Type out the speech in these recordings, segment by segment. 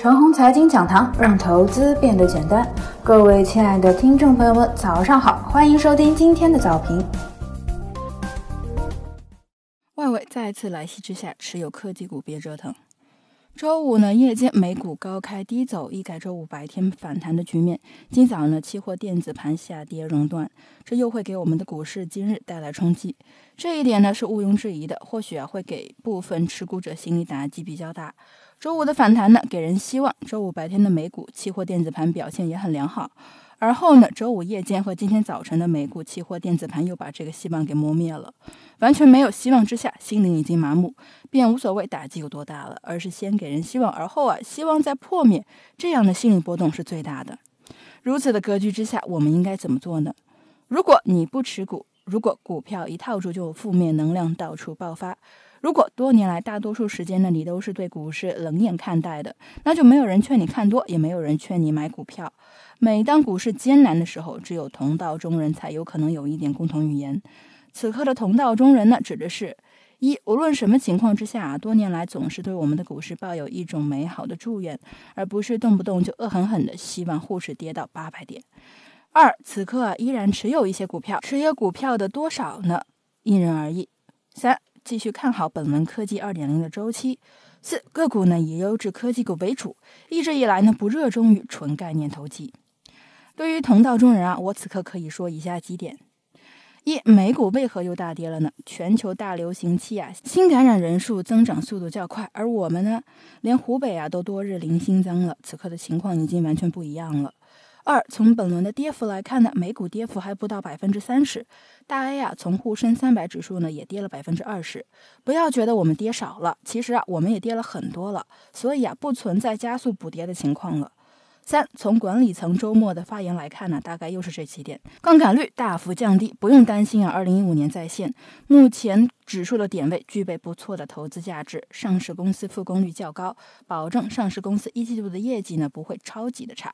陈红财经讲堂，让投资变得简单。各位亲爱的听众朋友们，早上好，欢迎收听今天的早评。外围再次来袭之下，持有科技股别折腾。周五呢，夜间美股高开低走，一改周五白天反弹的局面。今早呢，期货电子盘下跌熔断，这又会给我们的股市今日带来冲击。这一点呢是毋庸置疑的，或许啊会给部分持股者心理打击比较大。周五的反弹呢，给人希望。周五白天的美股期货电子盘表现也很良好。而后呢，周五夜间和今天早晨的美股期货电子盘又把这个希望给磨灭了。完全没有希望之下，心灵已经麻木，便无所谓打击有多大了，而是先给人希望，而后啊，希望再破灭，这样的心理波动是最大的。如此的格局之下，我们应该怎么做呢？如果你不持股，如果股票一套住就负面能量到处爆发，如果多年来大多数时间呢你都是对股市冷眼看待的，那就没有人劝你看多，也没有人劝你买股票。每当股市艰难的时候，只有同道中人才有可能有一点共同语言。此刻的同道中人呢，指的是：一，无论什么情况之下啊，多年来总是对我们的股市抱有一种美好的祝愿，而不是动不动就恶狠狠的希望沪市跌到八百点；二，此刻依然持有一些股票，持有股票的多少呢？因人而异。三，继续看好本轮科技二点零的周期。四，个股呢以优质科技股为主，一直以来呢不热衷于纯概念投机。对于同道中人啊，我此刻可以说以下几点：一、美股为何又大跌了呢？全球大流行期啊，新感染人数增长速度较快，而我们呢，连湖北啊都多日零新增了，此刻的情况已经完全不一样了。二、从本轮的跌幅来看呢，美股跌幅还不到百分之三十，大 A 啊，从沪深三百指数呢也跌了百分之二十。不要觉得我们跌少了，其实啊，我们也跌了很多了，所以啊，不存在加速补跌的情况了。三，从管理层周末的发言来看呢，大概又是这几点：杠杆率大幅降低，不用担心啊，二零一五年再现。目前指数的点位具备不错的投资价值，上市公司复工率较高，保证上市公司一季度的业绩呢不会超级的差。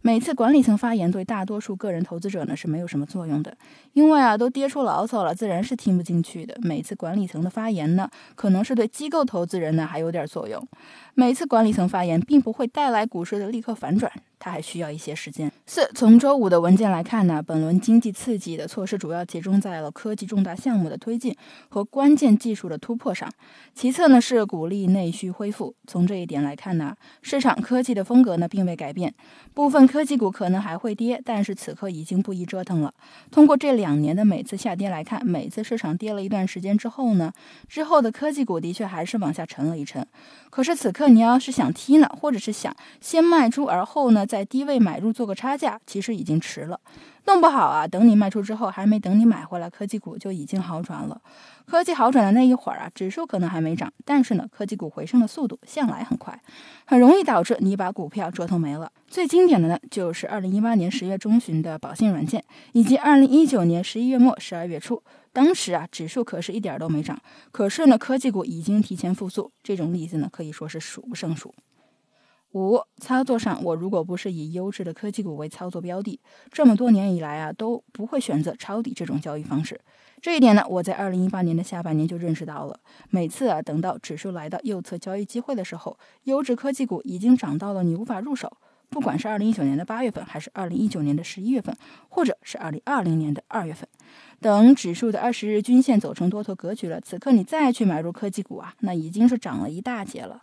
每次管理层发言对大多数个人投资者呢是没有什么作用的，因为啊都跌出牢骚了，自然是听不进去的。每次管理层的发言呢，可能是对机构投资人呢还有点作用。每次管理层发言并不会带来股市的立刻反转。它还需要一些时间。四，从周五的文件来看呢，本轮经济刺激的措施主要集中在了科技重大项目的推进和关键技术的突破上。其次呢，是鼓励内需恢复。从这一点来看呢，市场科技的风格呢并未改变，部分科技股可能还会跌，但是此刻已经不宜折腾了。通过这两年的每次下跌来看，每次市场跌了一段时间之后呢，之后的科技股的确还是往下沉了一沉。可是此刻你要是想踢呢，或者是想先卖出而后呢？在低位买入做个差价，其实已经迟了。弄不好啊，等你卖出之后，还没等你买回来，科技股就已经好转了。科技好转的那一会儿啊，指数可能还没涨，但是呢，科技股回升的速度向来很快，很容易导致你把股票折腾没了。最经典的呢，就是二零一八年十月中旬的宝信软件，以及二零一九年十一月末、十二月初，当时啊，指数可是一点都没涨，可是呢，科技股已经提前复苏。这种例子呢，可以说是数不胜数。五操作上，我如果不是以优质的科技股为操作标的，这么多年以来啊，都不会选择抄底这种交易方式。这一点呢，我在二零一八年的下半年就认识到了。每次啊，等到指数来到右侧交易机会的时候，优质科技股已经涨到了你无法入手。不管是二零一九年的八月份，还是二零一九年的十一月份，或者是二零二零年的二月份，等指数的二十日均线走成多头格局了，此刻你再去买入科技股啊，那已经是涨了一大截了。